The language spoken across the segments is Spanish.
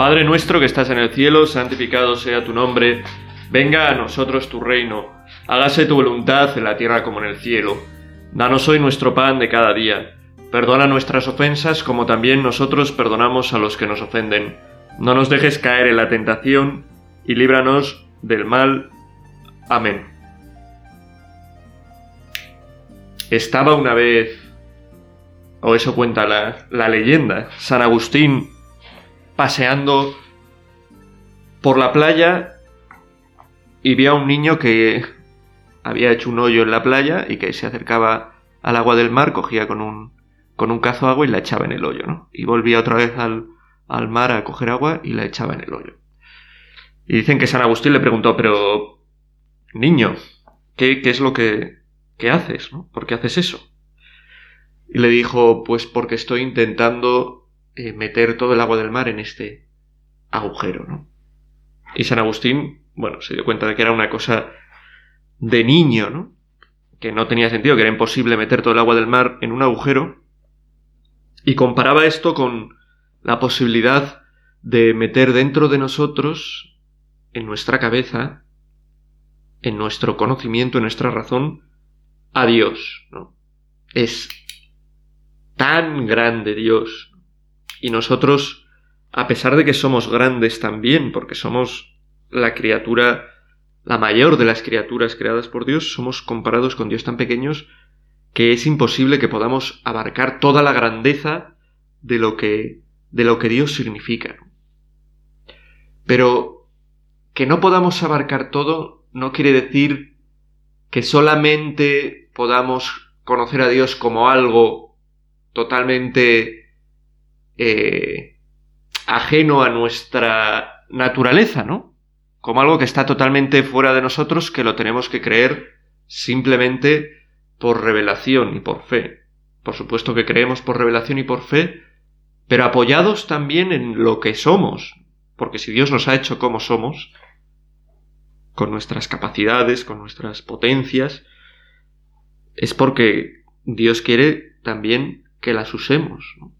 Padre nuestro que estás en el cielo, santificado sea tu nombre, venga a nosotros tu reino, hágase tu voluntad en la tierra como en el cielo. Danos hoy nuestro pan de cada día. Perdona nuestras ofensas como también nosotros perdonamos a los que nos ofenden. No nos dejes caer en la tentación y líbranos del mal. Amén. Estaba una vez, o eso cuenta la, la leyenda, San Agustín paseando por la playa y vio a un niño que había hecho un hoyo en la playa y que se acercaba al agua del mar, cogía con un, con un cazo agua y la echaba en el hoyo, ¿no? Y volvía otra vez al, al mar a coger agua y la echaba en el hoyo. Y dicen que San Agustín le preguntó, pero, niño, ¿qué, qué es lo que, que haces? ¿no? ¿Por qué haces eso? Y le dijo, pues porque estoy intentando eh, meter todo el agua del mar en este agujero, ¿no? Y San Agustín, bueno, se dio cuenta de que era una cosa de niño, ¿no? Que no tenía sentido, que era imposible meter todo el agua del mar en un agujero. Y comparaba esto con la posibilidad de meter dentro de nosotros, en nuestra cabeza, en nuestro conocimiento, en nuestra razón, a Dios, ¿no? Es tan grande Dios, y nosotros, a pesar de que somos grandes también, porque somos la criatura, la mayor de las criaturas creadas por Dios, somos comparados con Dios tan pequeños que es imposible que podamos abarcar toda la grandeza de lo que, de lo que Dios significa. Pero que no podamos abarcar todo no quiere decir que solamente podamos conocer a Dios como algo totalmente eh, ajeno a nuestra naturaleza, ¿no? Como algo que está totalmente fuera de nosotros, que lo tenemos que creer simplemente por revelación y por fe. Por supuesto que creemos por revelación y por fe, pero apoyados también en lo que somos, porque si Dios nos ha hecho como somos, con nuestras capacidades, con nuestras potencias, es porque Dios quiere también que las usemos. ¿no?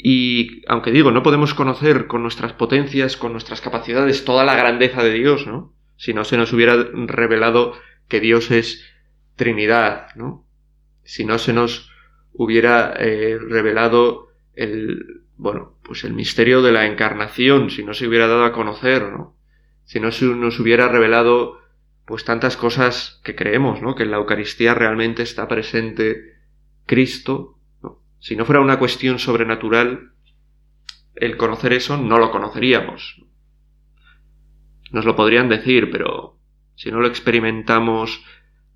Y aunque digo, no podemos conocer con nuestras potencias, con nuestras capacidades, toda la grandeza de Dios, ¿no? Si no se nos hubiera revelado que Dios es Trinidad, ¿no? Si no se nos hubiera eh, revelado el, bueno, pues el misterio de la encarnación, si no se hubiera dado a conocer, ¿no? Si no se nos hubiera revelado, pues tantas cosas que creemos, ¿no? Que en la Eucaristía realmente está presente Cristo, si no fuera una cuestión sobrenatural, el conocer eso no lo conoceríamos. Nos lo podrían decir, pero si no lo experimentamos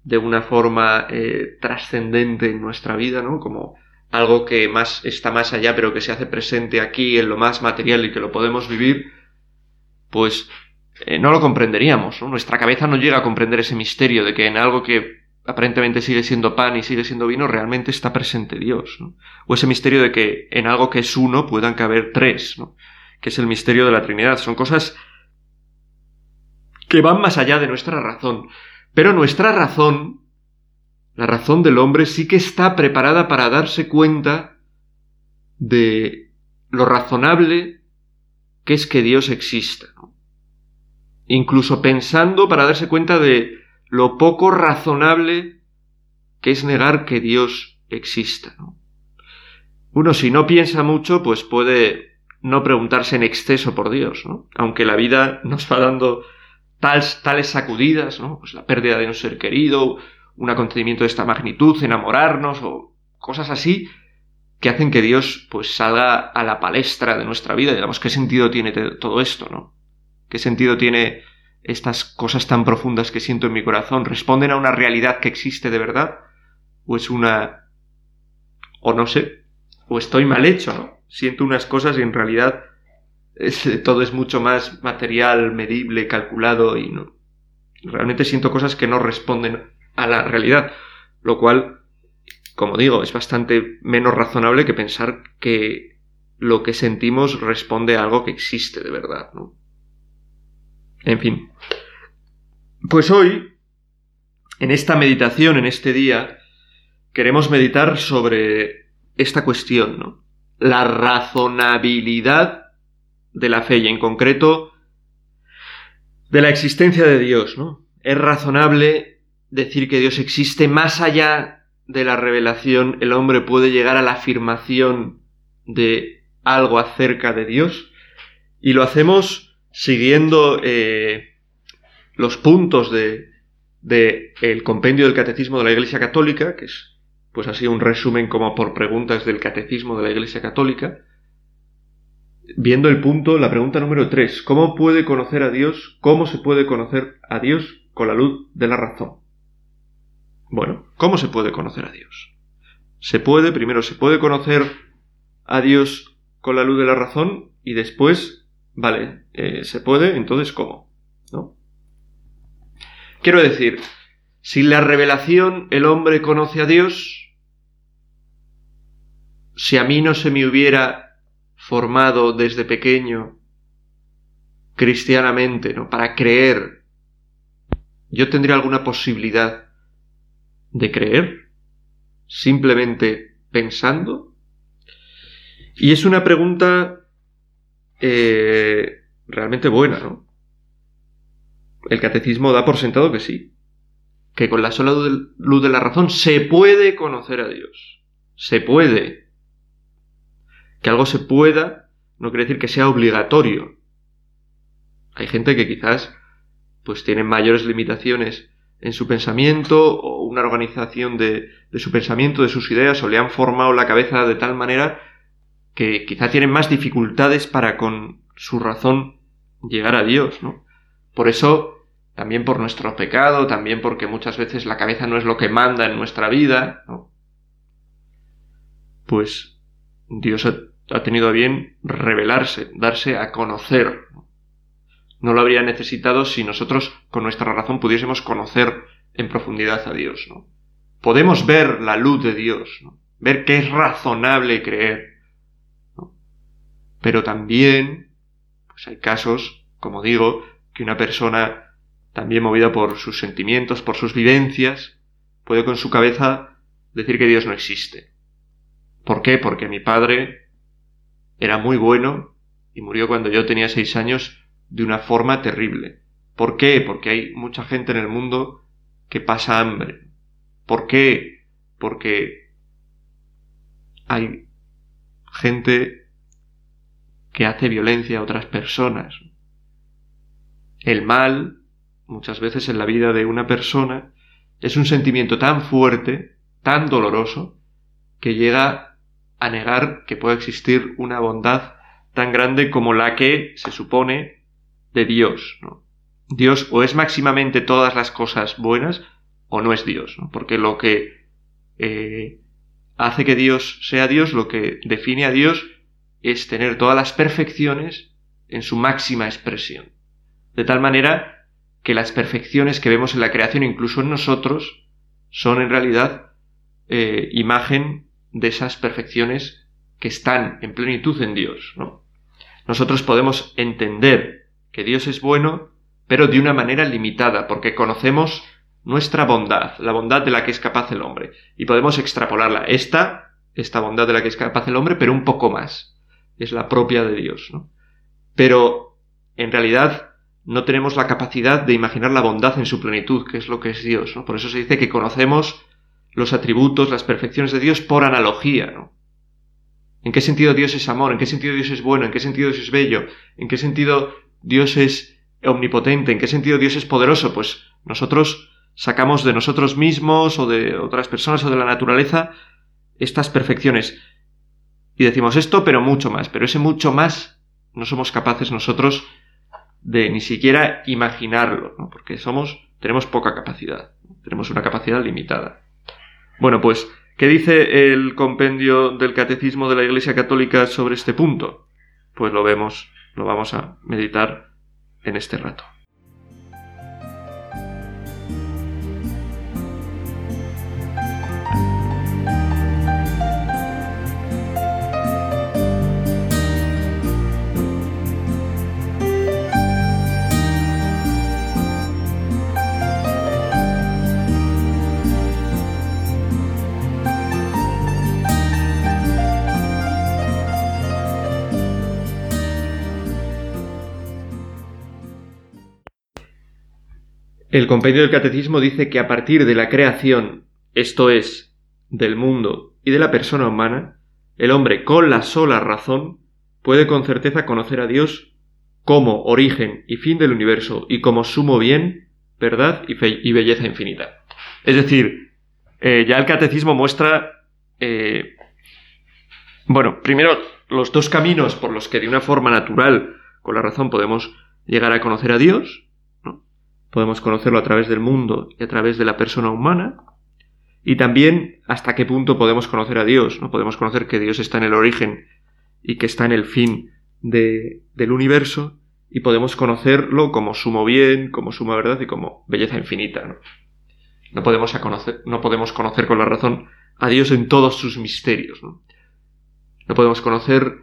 de una forma eh, trascendente en nuestra vida, ¿no? Como algo que más está más allá, pero que se hace presente aquí en lo más material y que lo podemos vivir, pues eh, no lo comprenderíamos. ¿no? Nuestra cabeza no llega a comprender ese misterio de que en algo que aparentemente sigue siendo pan y sigue siendo vino, realmente está presente Dios. O ese misterio de que en algo que es uno puedan caber tres, ¿no? que es el misterio de la Trinidad. Son cosas que van más allá de nuestra razón. Pero nuestra razón, la razón del hombre, sí que está preparada para darse cuenta de lo razonable que es que Dios exista. Incluso pensando para darse cuenta de lo poco razonable que es negar que Dios exista. Uno si no piensa mucho, pues puede no preguntarse en exceso por Dios, ¿no? Aunque la vida nos va dando tales, tales sacudidas, ¿no? Pues la pérdida de un ser querido, un acontecimiento de esta magnitud, enamorarnos o cosas así, que hacen que Dios pues salga a la palestra de nuestra vida. Digamos, ¿qué sentido tiene todo esto, no? ¿Qué sentido tiene estas cosas tan profundas que siento en mi corazón responden a una realidad que existe de verdad o es una o no sé o estoy mal hecho no siento unas cosas y en realidad todo es mucho más material medible calculado y no realmente siento cosas que no responden a la realidad. Lo cual como digo es bastante menos razonable que pensar que lo que sentimos responde a algo que existe de verdad ¿no? En fin. Pues hoy, en esta meditación, en este día, queremos meditar sobre esta cuestión, ¿no? La razonabilidad de la fe y en concreto de la existencia de Dios, ¿no? Es razonable decir que Dios existe más allá de la revelación, el hombre puede llegar a la afirmación de algo acerca de Dios y lo hacemos siguiendo eh, los puntos de, de el compendio del catecismo de la Iglesia Católica, que es pues así un resumen como por preguntas del catecismo de la Iglesia Católica, viendo el punto, la pregunta número 3, ¿cómo puede conocer a Dios? ¿Cómo se puede conocer a Dios con la luz de la razón? Bueno, ¿cómo se puede conocer a Dios? Se puede, primero se puede conocer a Dios con la luz de la razón y después, vale, eh, se puede, entonces ¿cómo? ¿No? Quiero decir, sin la revelación el hombre conoce a Dios. Si a mí no se me hubiera formado desde pequeño cristianamente, ¿no? Para creer, yo tendría alguna posibilidad de creer, simplemente pensando. Y es una pregunta eh, realmente buena, ¿no? El catecismo da por sentado que sí, que con la sola luz de la razón se puede conocer a Dios. Se puede. Que algo se pueda no quiere decir que sea obligatorio. Hay gente que quizás pues tiene mayores limitaciones en su pensamiento o una organización de, de, su pensamiento, de sus ideas o le han formado la cabeza de tal manera que quizá tienen más dificultades para con su razón llegar a Dios, ¿no? Por eso, también por nuestro pecado, también porque muchas veces la cabeza no es lo que manda en nuestra vida, ¿no? Pues Dios ha, tenido a bien revelarse, darse a conocer. ¿no? lo habría necesitado si nosotros con nuestra razón pudiésemos conocer en profundidad a Dios. ¿no? Podemos ver la luz de Dios, ver que es razonable creer. Pero también pues hay casos, como digo, que una persona también movida por sus sentimientos, por sus vivencias, puede con su cabeza decir que Dios no existe. ¿Por qué? Porque mi padre era muy bueno y murió cuando yo tenía seis años de una forma terrible. ¿Por qué? Porque hay mucha gente en el mundo que pasa hambre. ¿Por qué? Porque hay gente que hace violencia a otras personas. El mal, muchas veces en la vida de una persona, es un sentimiento tan fuerte, tan doloroso, que llega a negar que pueda existir una bondad tan grande como la que se supone de Dios. Dios o es máximamente todas las cosas buenas o no es Dios, porque lo que eh, hace que Dios sea Dios, lo que define a Dios es tener todas las perfecciones en su máxima expresión. De tal manera que las perfecciones que vemos en la creación, incluso en nosotros, son en realidad eh, imagen de esas perfecciones que están en plenitud en Dios. ¿no? Nosotros podemos entender que Dios es bueno, pero de una manera limitada, porque conocemos nuestra bondad, la bondad de la que es capaz el hombre, y podemos extrapolarla. Esta, esta bondad de la que es capaz el hombre, pero un poco más. Es la propia de Dios, ¿no? Pero, en realidad, no tenemos la capacidad de imaginar la bondad en su plenitud, que es lo que es Dios, ¿no? Por eso se dice que conocemos los atributos, las perfecciones de Dios por analogía, ¿no? ¿En qué sentido Dios es amor? ¿En qué sentido Dios es bueno? ¿En qué sentido Dios es bello? ¿En qué sentido Dios es omnipotente. ¿En qué sentido Dios es poderoso? Pues nosotros sacamos de nosotros mismos o de otras personas o de la naturaleza estas perfecciones. Y decimos esto, pero mucho más. Pero ese mucho más no somos capaces nosotros de ni siquiera imaginarlo, ¿no? porque somos, tenemos poca capacidad, tenemos una capacidad limitada. Bueno, pues, ¿qué dice el compendio del Catecismo de la Iglesia Católica sobre este punto? Pues lo vemos lo vamos a meditar en este rato. El compendio del catecismo dice que a partir de la creación, esto es, del mundo y de la persona humana, el hombre con la sola razón puede con certeza conocer a Dios como origen y fin del universo y como sumo bien, verdad y, belleza infinita. Es decir, eh, ya el catecismo muestra, eh, bueno, primero los dos caminos por los que de una forma natural, con la razón, podemos llegar a conocer a Dios. Podemos conocerlo a través del mundo y a través de la persona humana, y también hasta qué punto podemos conocer a Dios, ¿no? Podemos conocer que Dios está en el origen y que está en el fin de, del universo, y podemos conocerlo como sumo bien, como suma verdad y como belleza infinita. ¿no? No, podemos conocer, no podemos conocer con la razón a Dios en todos sus misterios. ¿no? No podemos conocer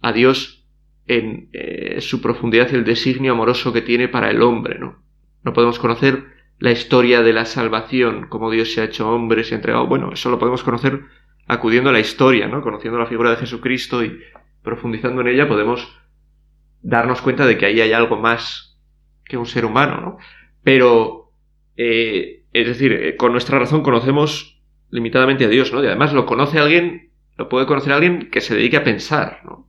a Dios en eh, su profundidad y el designio amoroso que tiene para el hombre, ¿no? No podemos conocer la historia de la salvación, cómo Dios se ha hecho hombre, se ha entregado. Bueno, eso lo podemos conocer acudiendo a la historia, ¿no? Conociendo la figura de Jesucristo y profundizando en ella podemos darnos cuenta de que ahí hay algo más que un ser humano, ¿no? Pero, eh, es decir, eh, con nuestra razón conocemos limitadamente a Dios, ¿no? Y además lo conoce alguien lo puede conocer alguien que se dedique a pensar, ¿no?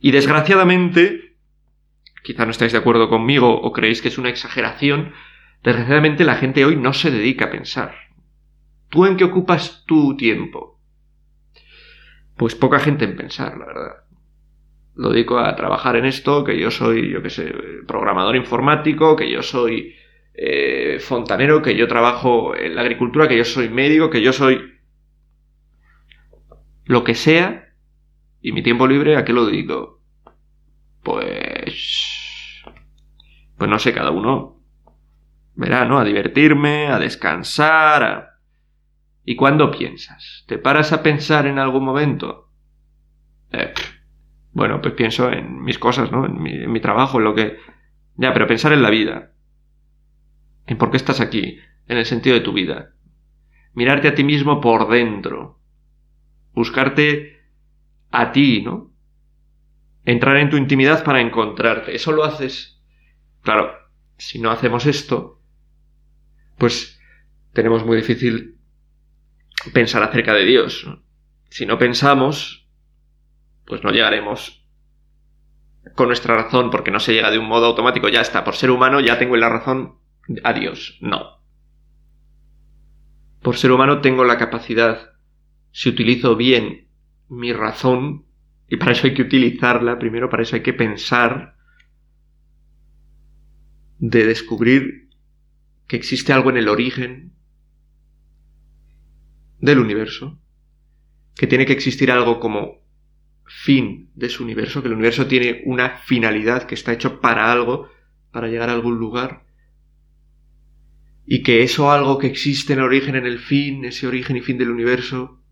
Y desgraciadamente, quizá no estáis de acuerdo conmigo o creéis que es una exageración, desgraciadamente la gente hoy no se dedica a pensar. ¿Tú en qué ocupas tu tiempo? Pues poca gente en pensar, la verdad. Lo dedico a trabajar en esto, que yo soy, yo qué sé, programador informático, que yo soy eh, fontanero, que yo trabajo en la agricultura, que yo soy médico, que yo soy lo que sea, y mi tiempo libre, ¿a qué lo dedico? Pues... Pues no sé, cada uno verá, ¿no? A divertirme, a descansar, a... ¿Y cuándo piensas? ¿Te paras a pensar en algún momento? Eh, bueno, pues pienso en mis cosas, ¿no? En mi, en mi trabajo, en lo que... Ya, pero pensar en la vida. En por qué estás aquí, en el sentido de tu vida. Mirarte a ti mismo por dentro buscarte a ti, ¿no? Entrar en tu intimidad para encontrarte. Eso lo haces. Claro, si no hacemos esto, pues tenemos muy difícil pensar acerca de Dios. Si no pensamos, pues no llegaremos con nuestra razón, porque no se llega de un modo automático, ya está, por ser humano ya tengo la razón a Dios. No. Por ser humano tengo la capacidad si utilizo bien mi razón, y para eso hay que utilizarla, primero para eso hay que pensar, de descubrir que existe algo en el origen del universo, que tiene que existir algo como fin de su universo, que el universo tiene una finalidad, que está hecho para algo, para llegar a algún lugar, y que eso algo que existe en el origen, en el fin, ese origen y fin del universo,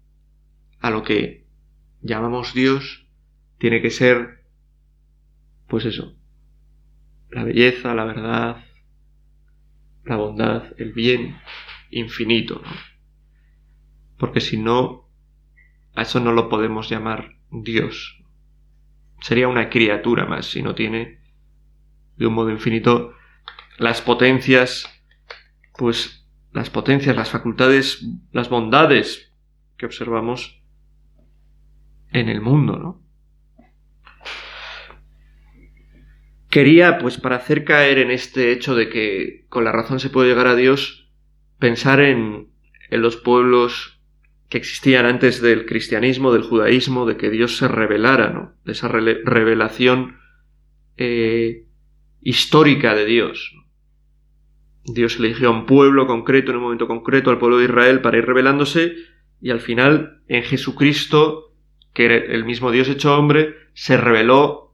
a lo que llamamos Dios tiene que ser, pues eso, la belleza, la verdad, la bondad, el bien infinito, ¿no? Porque si no, a eso no lo podemos llamar Dios. Sería una criatura más si no tiene de un modo infinito las potencias, pues las potencias, las facultades, las bondades que observamos en el mundo, ¿no? Quería, pues para hacer caer en este hecho de que con la razón se puede llegar a Dios, pensar en, en los pueblos que existían antes del cristianismo, del judaísmo, de que Dios se revelara, ¿no? De esa revelación eh, histórica de Dios. Dios eligió a un pueblo concreto en un momento concreto, al pueblo de Israel, para ir revelándose, y al final, en Jesucristo, que el mismo Dios hecho hombre se reveló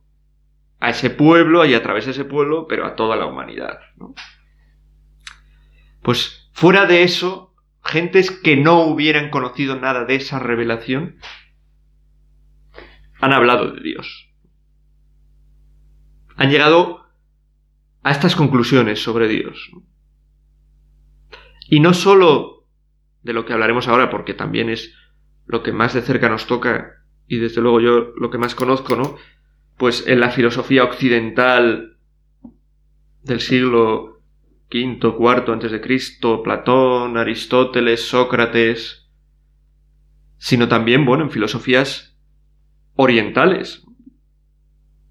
a ese pueblo y a través de ese pueblo, pero a toda la humanidad. Pues fuera de eso, gentes que no hubieran conocido nada de esa revelación, han hablado de Dios. Han llegado a estas conclusiones sobre Dios. Y no solo de lo que hablaremos ahora, porque también es lo que más de cerca nos toca y desde luego yo lo que más conozco, ¿no? Pues en la filosofía occidental del siglo quinto, cuarto antes de Cristo, Platón, Aristóteles, Sócrates, sino también, bueno, en filosofías orientales,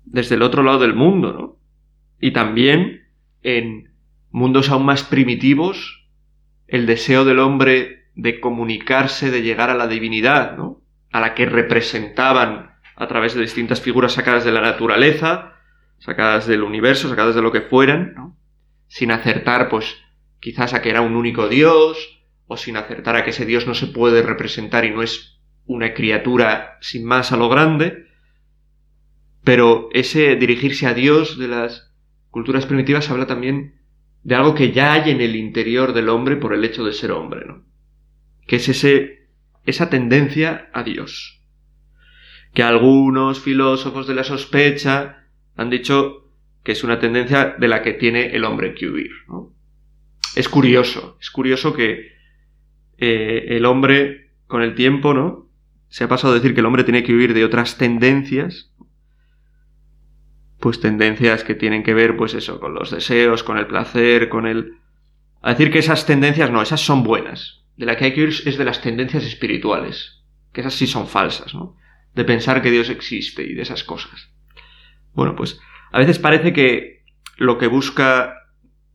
desde el otro lado del mundo, ¿no? Y también en mundos aún más primitivos, el deseo del hombre de comunicarse, de llegar a la divinidad, ¿no? A la que representaban a través de distintas figuras sacadas de la naturaleza, sacadas del universo, sacadas de lo que fueran, ¿no? Sin acertar, pues, quizás a que era un único Dios, o sin acertar a que ese Dios no se puede representar y no es una criatura sin más a lo grande, pero ese dirigirse a Dios de las culturas primitivas habla también de algo que ya hay en el interior del hombre por el hecho de ser hombre, ¿no? Que es ese, esa tendencia a Dios. Que algunos filósofos de la sospecha han dicho que es una tendencia de la que tiene el hombre que huir, ¿no? Es curioso, es curioso que eh, el hombre con el tiempo, ¿no? Se ha pasado a decir que el hombre tiene que huir de otras tendencias pues tendencias que tienen que ver, pues eso, con los deseos, con el placer, con el... A decir que esas tendencias no, esas son buenas. De la que hay que ir es de las tendencias espirituales, que esas sí son falsas, ¿no? De pensar que Dios existe y de esas cosas. Bueno, pues a veces parece que lo que busca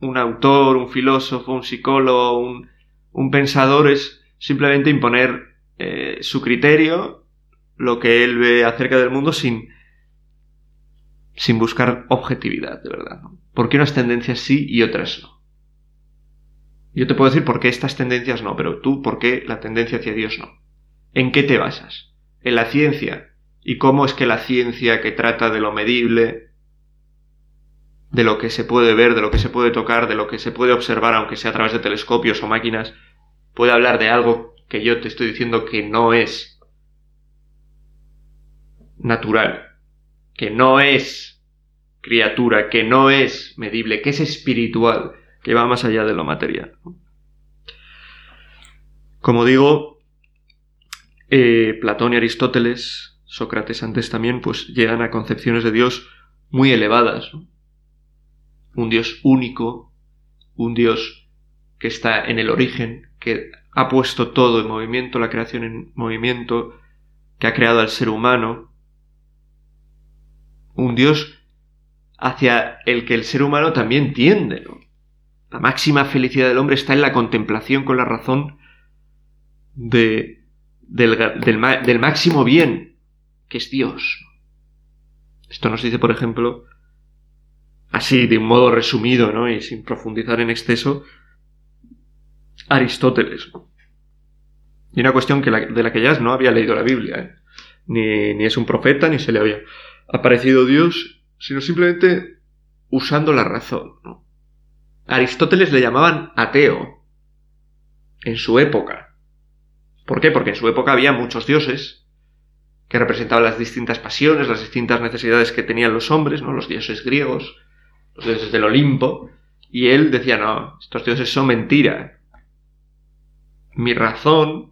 un autor, un filósofo, un psicólogo, un, un pensador es simplemente imponer eh, su criterio, lo que él ve acerca del mundo sin sin buscar objetividad, de verdad. ¿Por qué unas tendencias sí y otras no? Yo te puedo decir por qué estas tendencias no, pero tú, ¿por qué la tendencia hacia Dios no? ¿En qué te basas? ¿En la ciencia? ¿Y cómo es que la ciencia que trata de lo medible, de lo que se puede ver, de lo que se puede tocar, de lo que se puede observar, aunque sea a través de telescopios o máquinas, puede hablar de algo que yo te estoy diciendo que no es natural, que no es criatura, que no es medible, que es espiritual, que va más allá de lo material. Como digo, eh, Platón y Aristóteles, Sócrates antes también, pues llegan a concepciones de Dios muy elevadas. Un Dios único, un Dios que está en el origen, que ha puesto todo en movimiento, la creación en movimiento, que ha creado al ser humano, un Dios hacia el que el ser humano también tiende. La máxima felicidad del hombre está en la contemplación con la razón de, del, del, máximo bien, que es Dios. Esto nos dice, por ejemplo, así, de un modo resumido, ¿no? Y sin profundizar en exceso, Aristóteles. Y una cuestión que de la que ya no había leído la Biblia, ¿eh? ni, ni es un profeta, ni se le había aparecido Dios, sino simplemente usando la razón. ¿no? Aristóteles le llamaban ateo en su época. ¿Por qué? Porque en su época había muchos dioses que representaban las distintas pasiones, las distintas necesidades que tenían los hombres, ¿no? Los dioses griegos, los dioses del Olimpo, y él decía, no, estos dioses son mentira. Mi razón,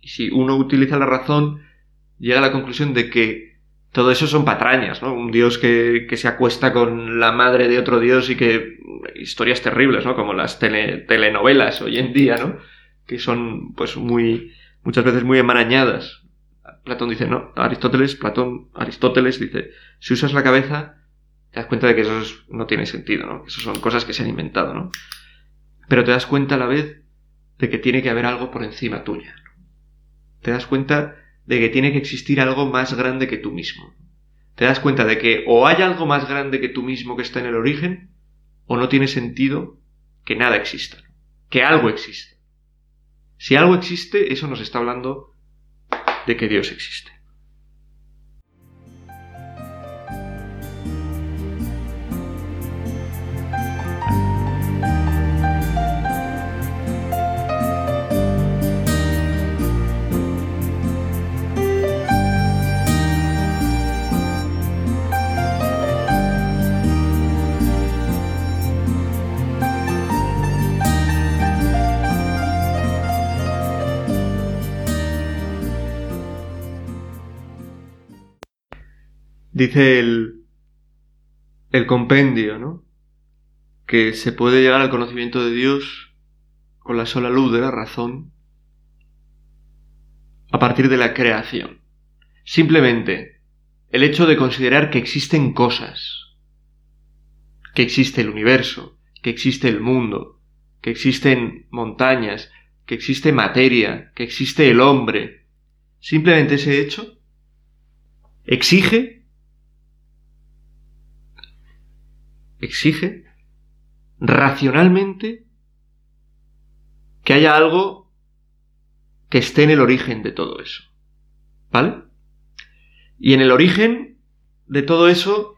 y si uno utiliza la razón, llega a la conclusión de que todo eso son patrañas, ¿no? Un dios que, que, se acuesta con la madre de otro dios y que... historias terribles, ¿no? Como las telenovelas hoy en día, ¿no? Que son, pues, muy... muchas veces muy enmarañadas. Platón dice, no, Aristóteles, Platón, Aristóteles dice, si usas la cabeza, te das cuenta de que eso no tiene sentido, ¿no? Que eso son cosas que se han inventado, ¿no? Pero te das cuenta a la vez de que tiene que haber algo por encima tuya. Te das cuenta de que tiene que existir algo más grande que tú mismo. Te das cuenta de que o hay algo más grande que tú mismo que está en el origen, o no tiene sentido que nada exista, que algo existe. Si algo existe, eso nos está hablando de que Dios existe. Dice el, el compendio, ¿no? que se puede llegar al conocimiento de Dios con la sola luz de la razón a partir de la creación. Simplemente el hecho de considerar que existen cosas, que existe el universo, que existe el mundo, que existen montañas, que existe materia, que existe el hombre. Simplemente ese hecho exige exige racionalmente que haya algo que esté en el origen de todo eso. ¿Vale? Y en el origen de todo eso,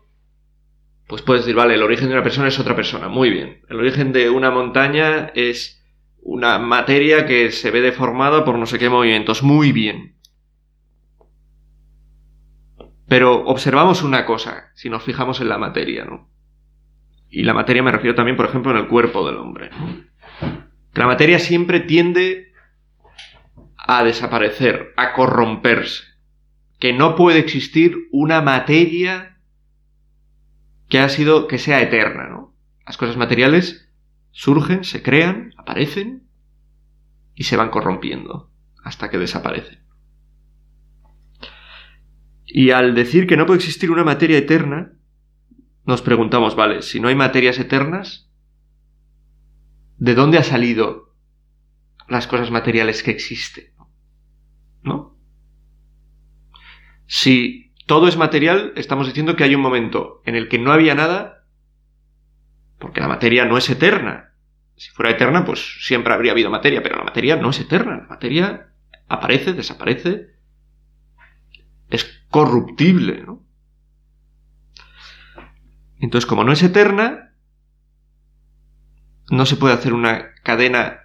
pues puedes decir, vale, el origen de una persona es otra persona. Muy bien. El origen de una montaña es una materia que se ve deformada por no sé qué movimientos. Muy bien. Pero observamos una cosa, si nos fijamos en la materia, ¿no? Y la materia me refiero también, por ejemplo, en el cuerpo del hombre. la materia siempre tiende a desaparecer, a corromperse. Que no puede existir una materia que ha sido, que sea eterna, ¿no? Las cosas materiales surgen, se crean, aparecen y se van corrompiendo hasta que desaparecen. Y al decir que no puede existir una materia eterna, nos preguntamos, vale, si no hay materias eternas, ¿de dónde ha salido las cosas materiales que existen? ¿No? Si todo es material, estamos diciendo que hay un momento en el que no había nada, porque la materia no es eterna. Si fuera eterna, pues siempre habría habido materia, pero la materia no es eterna. La materia aparece, desaparece, es corruptible, ¿no? Entonces, como no es eterna, no se puede hacer una cadena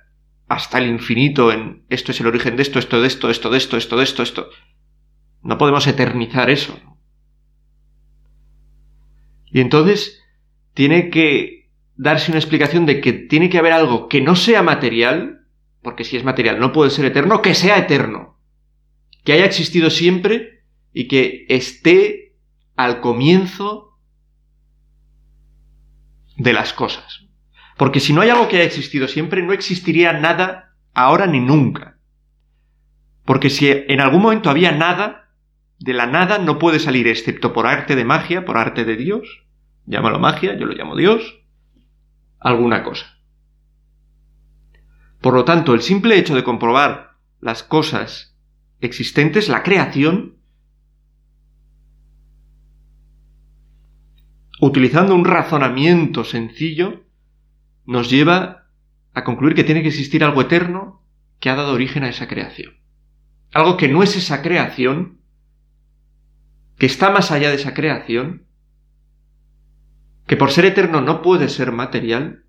hasta el infinito en esto es el origen de esto, esto de esto, esto de esto, esto de esto, esto. No podemos eternizar eso. Y entonces tiene que darse una explicación de que tiene que haber algo que no sea material, porque si es material no puede ser eterno, que sea eterno. Que haya existido siempre y que esté al comienzo de las cosas. Porque si no hay algo que haya existido siempre, no existiría nada ahora ni nunca. Porque si en algún momento había nada, de la nada no puede salir excepto por arte de magia, por arte de Dios, llámalo magia, yo lo llamo Dios, alguna cosa. Por lo tanto, el simple hecho de comprobar las cosas existentes, la creación, utilizando un razonamiento sencillo, nos lleva a concluir que tiene que existir algo eterno que ha dado origen a esa creación. Algo que no es esa creación, que está más allá de esa creación, que por ser eterno no puede ser material,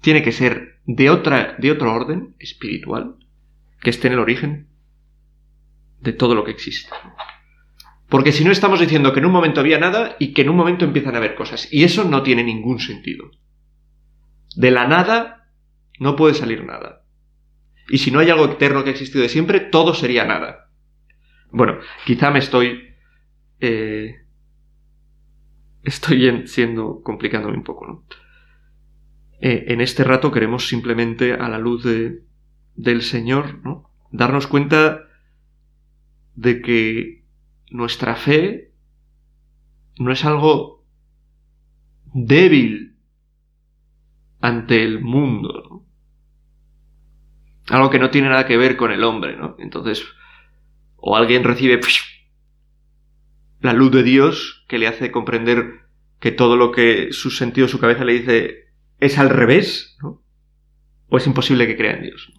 tiene que ser de, otra, de otro orden espiritual, que esté en el origen de todo lo que existe. Porque si no estamos diciendo que en un momento había nada y que en un momento empiezan a haber cosas. Y eso no tiene ningún sentido. De la nada no puede salir nada. Y si no hay algo eterno que ha existido de siempre, todo sería nada. Bueno, quizá me estoy... Eh, estoy siendo complicándome un poco, ¿no? Eh, en este rato queremos simplemente, a la luz de, del Señor, ¿no? darnos cuenta de que nuestra fe no es algo débil ante el mundo, algo que no tiene nada que ver con el hombre, ¿no? Entonces, o alguien recibe la luz de Dios que le hace comprender que todo lo que su sentido, su cabeza le dice es al revés, ¿no? O es imposible que crea en Dios.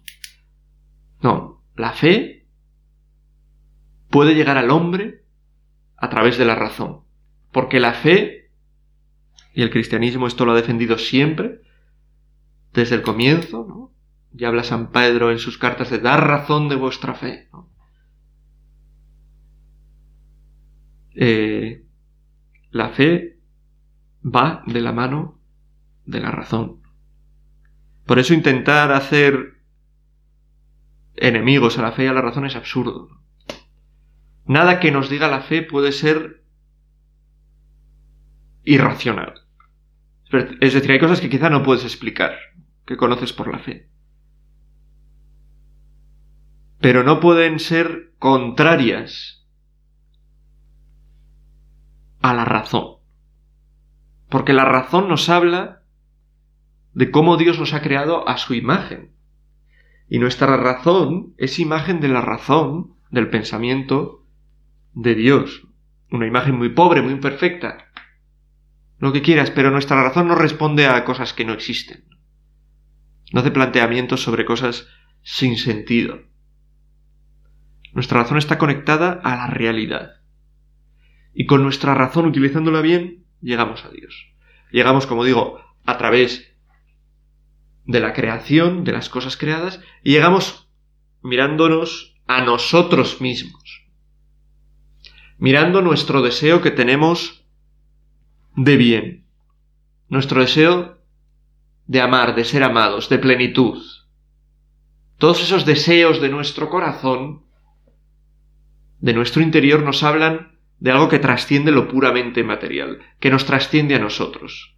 No, la fe puede llegar al hombre a través de la razón. Porque la fe, y el cristianismo esto lo ha defendido siempre, desde el comienzo, ¿no? Ya habla San Pedro en sus cartas de dar razón de vuestra fe. Eh, la fe va de la mano de la razón. Por eso intentar hacer enemigos a la fe y a la razón es absurdo. Nada que nos diga la fe puede ser irracional. Es decir, hay cosas que quizá no puedes explicar, que conoces por la fe. Pero no pueden ser contrarias a la razón. Porque la razón nos habla de cómo Dios nos ha creado a su imagen. Y nuestra razón es imagen de la razón, del pensamiento de Dios. Una imagen muy pobre, muy imperfecta. Lo que quieras, pero nuestra razón no responde a cosas que no existen. No hace planteamientos sobre cosas sin sentido. Nuestra razón está conectada a la realidad. Y con nuestra razón, utilizándola bien, llegamos a Dios. Llegamos, como digo, a través de la creación, de las cosas creadas, y llegamos mirándonos a nosotros mismos, mirando nuestro deseo que tenemos de bien, nuestro deseo de amar, de ser amados, de plenitud. Todos esos deseos de nuestro corazón, de nuestro interior, nos hablan de algo que trasciende lo puramente material, que nos trasciende a nosotros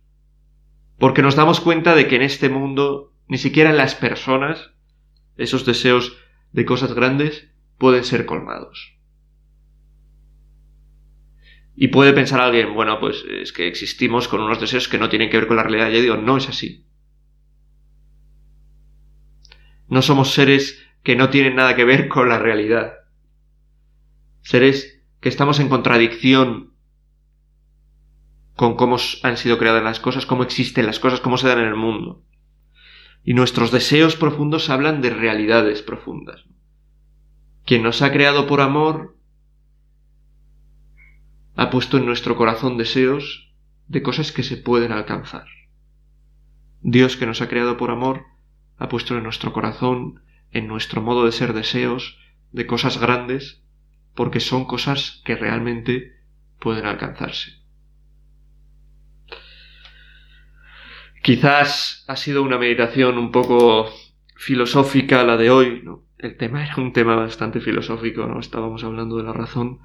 porque nos damos cuenta de que en este mundo, ni siquiera en las personas, esos deseos de cosas grandes pueden ser colmados. Y puede pensar alguien, bueno, pues es que existimos con unos deseos que no tienen que ver con la realidad. Yo digo, no es así. No somos seres que no tienen nada que ver con la realidad. Seres que estamos en contradicción con cómo han sido creadas las cosas, cómo existen las cosas, cómo se dan en el mundo. Y nuestros deseos profundos hablan de realidades profundas. Quien nos ha creado por amor ha puesto en nuestro corazón deseos de cosas que se pueden alcanzar. Dios que nos ha creado por amor ha puesto en nuestro corazón, en nuestro modo de ser deseos de cosas grandes, porque son cosas que realmente pueden alcanzarse. Quizás ha sido una meditación un poco filosófica la de hoy. El tema era un tema bastante filosófico, ¿no? Estábamos hablando de la razón,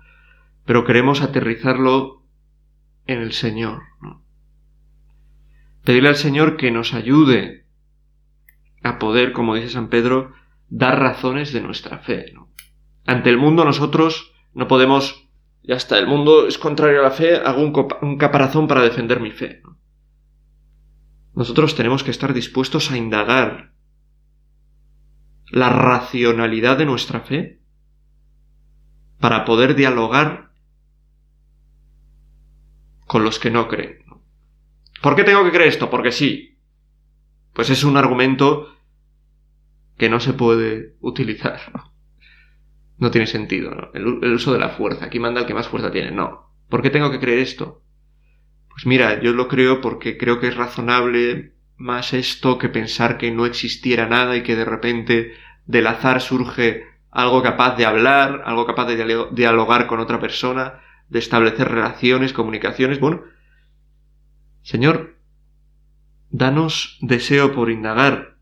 pero queremos aterrizarlo en el Señor. Pedirle al Señor que nos ayude a poder, como dice San Pedro, dar razones de nuestra fe. Ante el mundo nosotros no podemos, ya está, el mundo es contrario a la fe, hago un, caparazón para defender mi fe, ¿no? Nosotros tenemos que estar dispuestos a indagar la racionalidad de nuestra fe para poder dialogar con los que no creen. ¿Por qué tengo que creer esto? Porque sí. Pues es un argumento que no se puede utilizar. No tiene sentido. El, el, uso de la fuerza. Aquí manda el que más fuerza tiene. No. ¿Por qué tengo que creer esto? Pues mira, yo lo creo porque creo que es razonable más esto que pensar que no existiera nada y que de repente del azar surge algo capaz de hablar, algo capaz de dialogar con otra persona, de establecer relaciones, comunicaciones. Bueno, Señor, danos deseo por indagar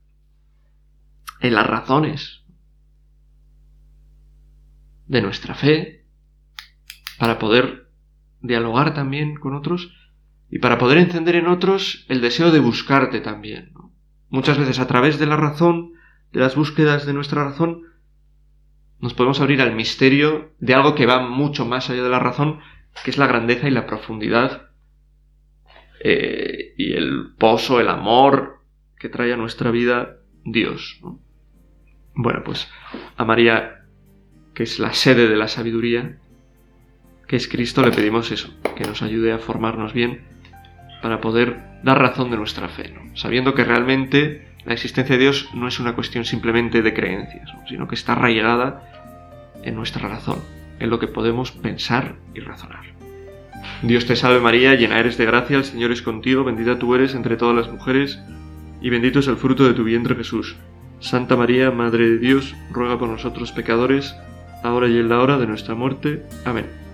en las razones de nuestra fe para poder dialogar también con otros y para poder encender en otros el deseo de buscarte también. Muchas veces a través de la razón, de las búsquedas de nuestra razón, nos podemos abrir al misterio de algo que va mucho más allá de la razón, que es la grandeza y la profundidad eh, y el pozo, el amor que trae a nuestra vida Dios. Bueno, pues a María, que es la sede de la sabiduría, que es Cristo, le pedimos eso, que nos ayude a formarnos bien para poder dar razón de nuestra fe, sabiendo que realmente la existencia de Dios no es una cuestión simplemente de creencias, sino que está arraigada en nuestra razón, en lo que podemos pensar y razonar. Dios te salve María, llena eres de gracia, el Señor es contigo, bendita tú eres entre todas las mujeres, y bendito es el fruto de tu vientre Jesús. Santa María, Madre de Dios, ruega por nosotros pecadores, ahora y en la hora de nuestra muerte. Amén.